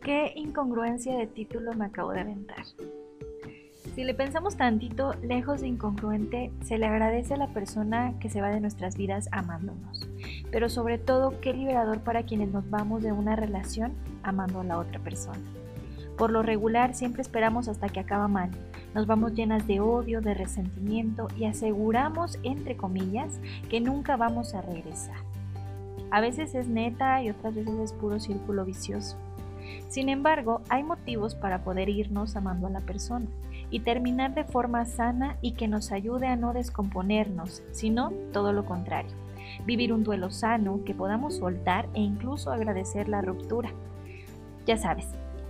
qué incongruencia de título me acabo de aventar. Si le pensamos tantito, lejos de incongruente, se le agradece a la persona que se va de nuestras vidas amándonos. Pero sobre todo, qué liberador para quienes nos vamos de una relación amando a la otra persona. Por lo regular, siempre esperamos hasta que acaba mal. Nos vamos llenas de odio, de resentimiento y aseguramos, entre comillas, que nunca vamos a regresar. A veces es neta y otras veces es puro círculo vicioso. Sin embargo, hay motivos para poder irnos amando a la persona y terminar de forma sana y que nos ayude a no descomponernos, sino todo lo contrario. Vivir un duelo sano que podamos soltar e incluso agradecer la ruptura. Ya sabes,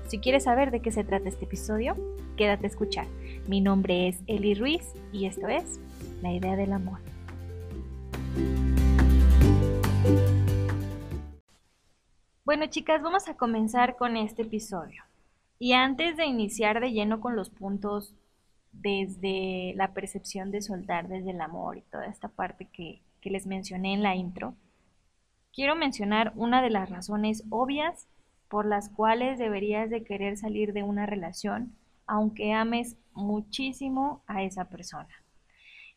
si quieres saber de qué se trata este episodio, quédate a escuchar. Mi nombre es Eli Ruiz y esto es La idea del amor. Bueno chicas, vamos a comenzar con este episodio. Y antes de iniciar de lleno con los puntos desde la percepción de soltar, desde el amor y toda esta parte que, que les mencioné en la intro, quiero mencionar una de las razones obvias por las cuales deberías de querer salir de una relación aunque ames muchísimo a esa persona.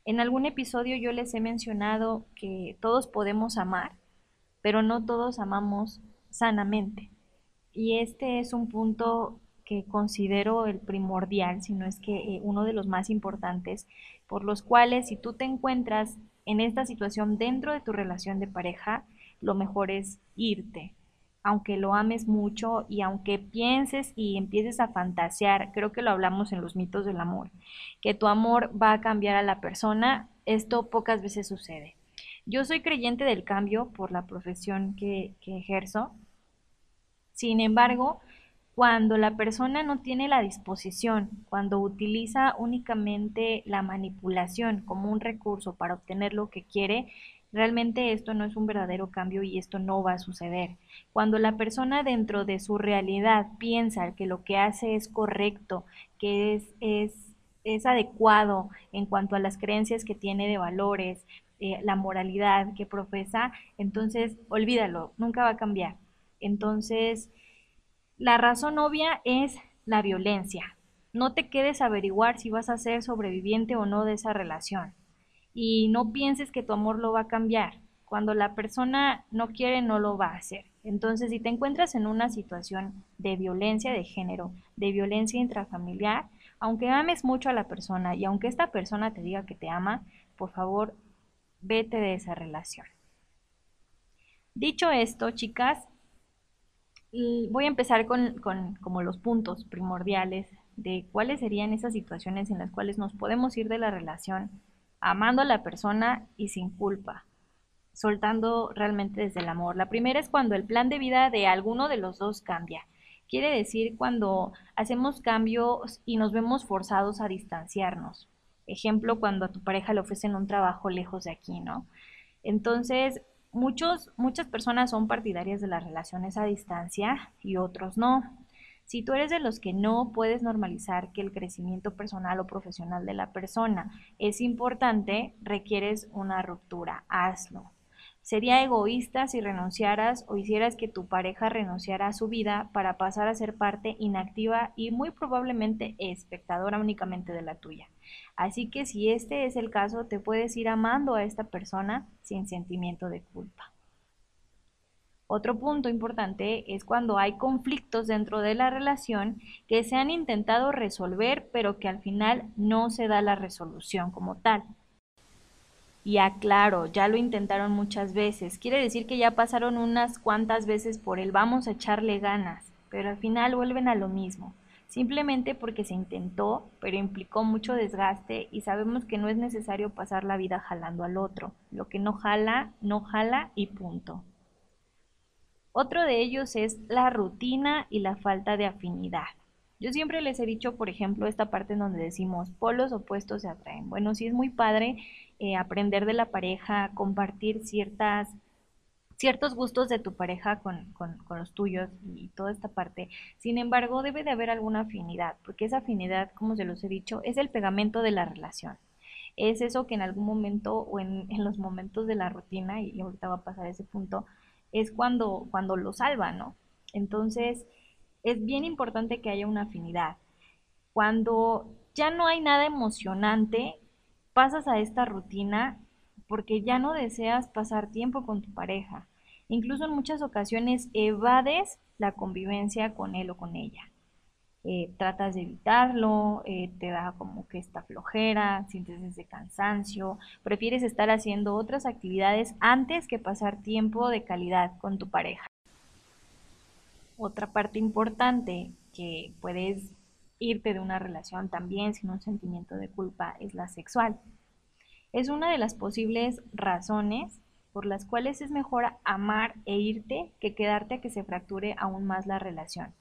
En algún episodio yo les he mencionado que todos podemos amar, pero no todos amamos sanamente. Y este es un punto que considero el primordial, sino es que eh, uno de los más importantes, por los cuales si tú te encuentras en esta situación dentro de tu relación de pareja, lo mejor es irte. Aunque lo ames mucho y aunque pienses y empieces a fantasear, creo que lo hablamos en los mitos del amor, que tu amor va a cambiar a la persona, esto pocas veces sucede. Yo soy creyente del cambio por la profesión que, que ejerzo. Sin embargo, cuando la persona no tiene la disposición, cuando utiliza únicamente la manipulación como un recurso para obtener lo que quiere, realmente esto no es un verdadero cambio y esto no va a suceder. Cuando la persona dentro de su realidad piensa que lo que hace es correcto, que es, es, es adecuado en cuanto a las creencias que tiene de valores, eh, la moralidad que profesa, entonces olvídalo, nunca va a cambiar. Entonces, la razón obvia es la violencia. No te quedes a averiguar si vas a ser sobreviviente o no de esa relación. Y no pienses que tu amor lo va a cambiar. Cuando la persona no quiere, no lo va a hacer. Entonces, si te encuentras en una situación de violencia de género, de violencia intrafamiliar, aunque ames mucho a la persona y aunque esta persona te diga que te ama, por favor, vete de esa relación. Dicho esto, chicas, voy a empezar con, como los puntos primordiales de cuáles serían esas situaciones en las cuales nos podemos ir de la relación amando a la persona y sin culpa, soltando realmente desde el amor. La primera es cuando el plan de vida de alguno de los dos cambia. Quiere decir cuando hacemos cambios y nos vemos forzados a distanciarnos. Ejemplo, cuando a tu pareja le ofrecen un trabajo lejos de aquí, ¿no? Entonces, Muchos, muchas personas son partidarias de las relaciones a distancia y otros no. Si tú eres de los que no puedes normalizar que el crecimiento personal o profesional de la persona es importante, requieres una ruptura, hazlo. Sería egoísta si renunciaras o hicieras que tu pareja renunciara a su vida para pasar a ser parte inactiva y muy probablemente espectadora únicamente de la tuya. Así que si este es el caso, te puedes ir amando a esta persona sin sentimiento de culpa. Otro punto importante es cuando hay conflictos dentro de la relación que se han intentado resolver pero que al final no se da la resolución como tal. Y aclaro, ya lo intentaron muchas veces. Quiere decir que ya pasaron unas cuantas veces por el vamos a echarle ganas, pero al final vuelven a lo mismo. Simplemente porque se intentó, pero implicó mucho desgaste y sabemos que no es necesario pasar la vida jalando al otro. Lo que no jala, no jala y punto. Otro de ellos es la rutina y la falta de afinidad. Yo siempre les he dicho, por ejemplo, esta parte en donde decimos polos opuestos se atraen. Bueno, sí es muy padre eh, aprender de la pareja, compartir ciertas, ciertos gustos de tu pareja con, con, los tuyos y toda esta parte. Sin embargo, debe de haber alguna afinidad, porque esa afinidad, como se los he dicho, es el pegamento de la relación. Es eso que en algún momento o en, en los momentos de la rutina, y ahorita va a pasar ese punto, es cuando, cuando lo salva, ¿no? Entonces, es bien importante que haya una afinidad. Cuando ya no hay nada emocionante, pasas a esta rutina porque ya no deseas pasar tiempo con tu pareja. Incluso en muchas ocasiones evades la convivencia con él o con ella. Eh, tratas de evitarlo, eh, te da como que esta flojera, sientes ese cansancio, prefieres estar haciendo otras actividades antes que pasar tiempo de calidad con tu pareja. Otra parte importante que puedes irte de una relación también sin un sentimiento de culpa es la sexual. Es una de las posibles razones por las cuales es mejor amar e irte que quedarte a que se fracture aún más la relación.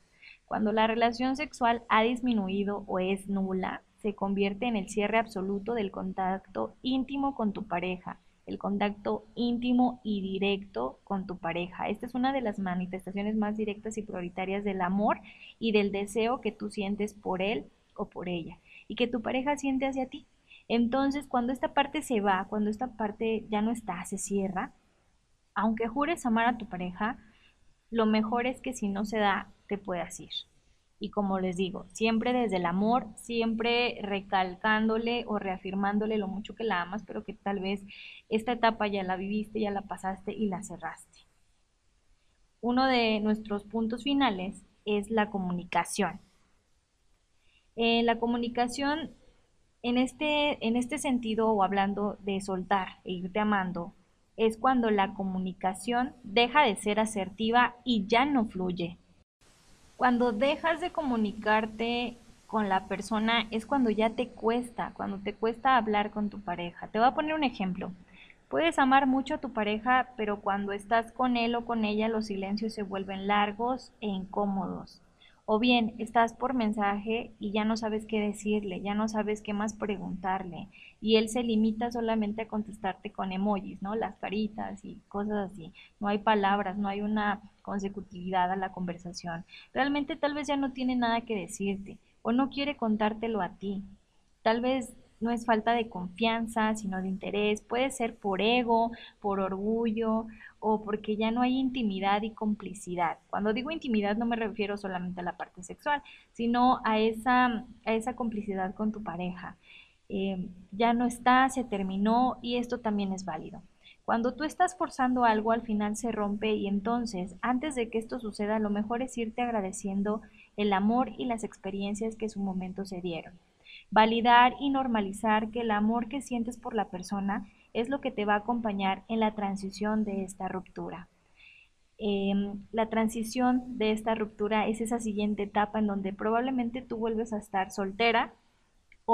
Cuando la relación sexual ha disminuido o es nula, se convierte en el cierre absoluto del contacto íntimo con tu pareja, el contacto íntimo y directo con tu pareja. Esta es una de las manifestaciones más directas y prioritarias del amor y del deseo que tú sientes por él o por ella y que tu pareja siente hacia ti. Entonces, cuando esta parte se va, cuando esta parte ya no está, se cierra, aunque jures amar a tu pareja, lo mejor es que si no se da, te puedas ir. Y como les digo, siempre desde el amor, siempre recalcándole o reafirmándole lo mucho que la amas, pero que tal vez esta etapa ya la viviste, ya la pasaste y la cerraste. Uno de nuestros puntos finales es la comunicación. Eh, la comunicación en este, en este sentido, o hablando de soltar e irte amando, es cuando la comunicación deja de ser asertiva y ya no fluye. Cuando dejas de comunicarte con la persona es cuando ya te cuesta, cuando te cuesta hablar con tu pareja. Te voy a poner un ejemplo. Puedes amar mucho a tu pareja, pero cuando estás con él o con ella los silencios se vuelven largos e incómodos. O bien estás por mensaje y ya no sabes qué decirle, ya no sabes qué más preguntarle y él se limita solamente a contestarte con emojis, ¿no? Las caritas y cosas así. No hay palabras, no hay una consecutividad a la conversación. Realmente tal vez ya no tiene nada que decirte o no quiere contártelo a ti. Tal vez no es falta de confianza, sino de interés. Puede ser por ego, por orgullo o porque ya no hay intimidad y complicidad. Cuando digo intimidad no me refiero solamente a la parte sexual, sino a esa, a esa complicidad con tu pareja. Eh, ya no está, se terminó y esto también es válido. Cuando tú estás forzando algo, al final se rompe y entonces, antes de que esto suceda, lo mejor es irte agradeciendo el amor y las experiencias que en su momento se dieron. Validar y normalizar que el amor que sientes por la persona es lo que te va a acompañar en la transición de esta ruptura. Em, la transición de esta ruptura es esa siguiente etapa en donde probablemente tú vuelves a estar soltera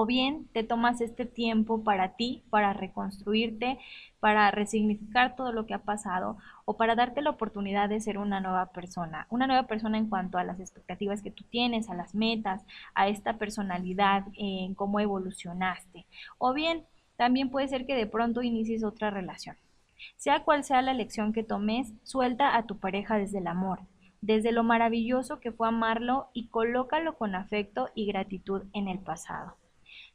o bien te tomas este tiempo para ti, para reconstruirte, para resignificar todo lo que ha pasado o para darte la oportunidad de ser una nueva persona, una nueva persona en cuanto a las expectativas que tú tienes, a las metas, a esta personalidad, en cómo evolucionaste. O bien también puede ser que de pronto inicies otra relación. Sea cual sea la elección que tomes, suelta a tu pareja desde el amor, desde lo maravilloso que fue amarlo y colócalo con afecto y gratitud en el pasado.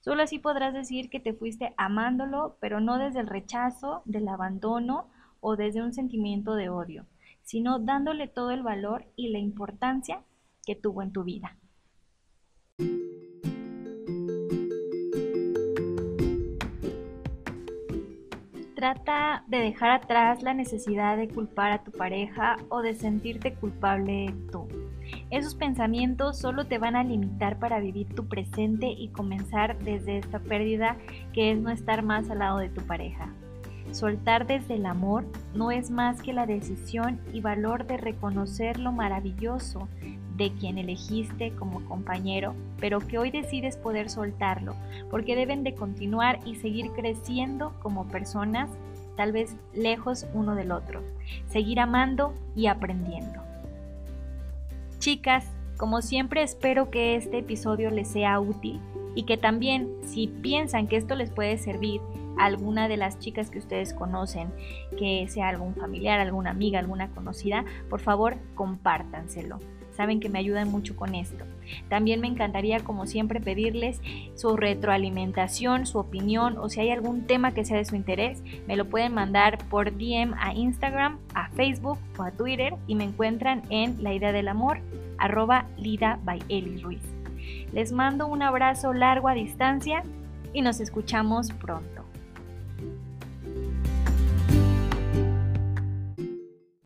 Solo así podrás decir que te fuiste amándolo, pero no desde el rechazo, del abandono o desde un sentimiento de odio, sino dándole todo el valor y la importancia que tuvo en tu vida. Trata de dejar atrás la necesidad de culpar a tu pareja o de sentirte culpable tú. Esos pensamientos solo te van a limitar para vivir tu presente y comenzar desde esta pérdida que es no estar más al lado de tu pareja. Soltar desde el amor no es más que la decisión y valor de reconocer lo maravilloso de quien elegiste como compañero, pero que hoy decides poder soltarlo, porque deben de continuar y seguir creciendo como personas, tal vez lejos uno del otro, seguir amando y aprendiendo. Chicas, como siempre espero que este episodio les sea útil y que también si piensan que esto les puede servir a alguna de las chicas que ustedes conocen, que sea algún familiar, alguna amiga, alguna conocida, por favor compártanselo. Saben que me ayudan mucho con esto. También me encantaría, como siempre, pedirles su retroalimentación, su opinión o si hay algún tema que sea de su interés, me lo pueden mandar por DM a Instagram, a Facebook o a Twitter y me encuentran en La Idea del Amor arroba Lida by Eli Ruiz. Les mando un abrazo largo a distancia y nos escuchamos pronto.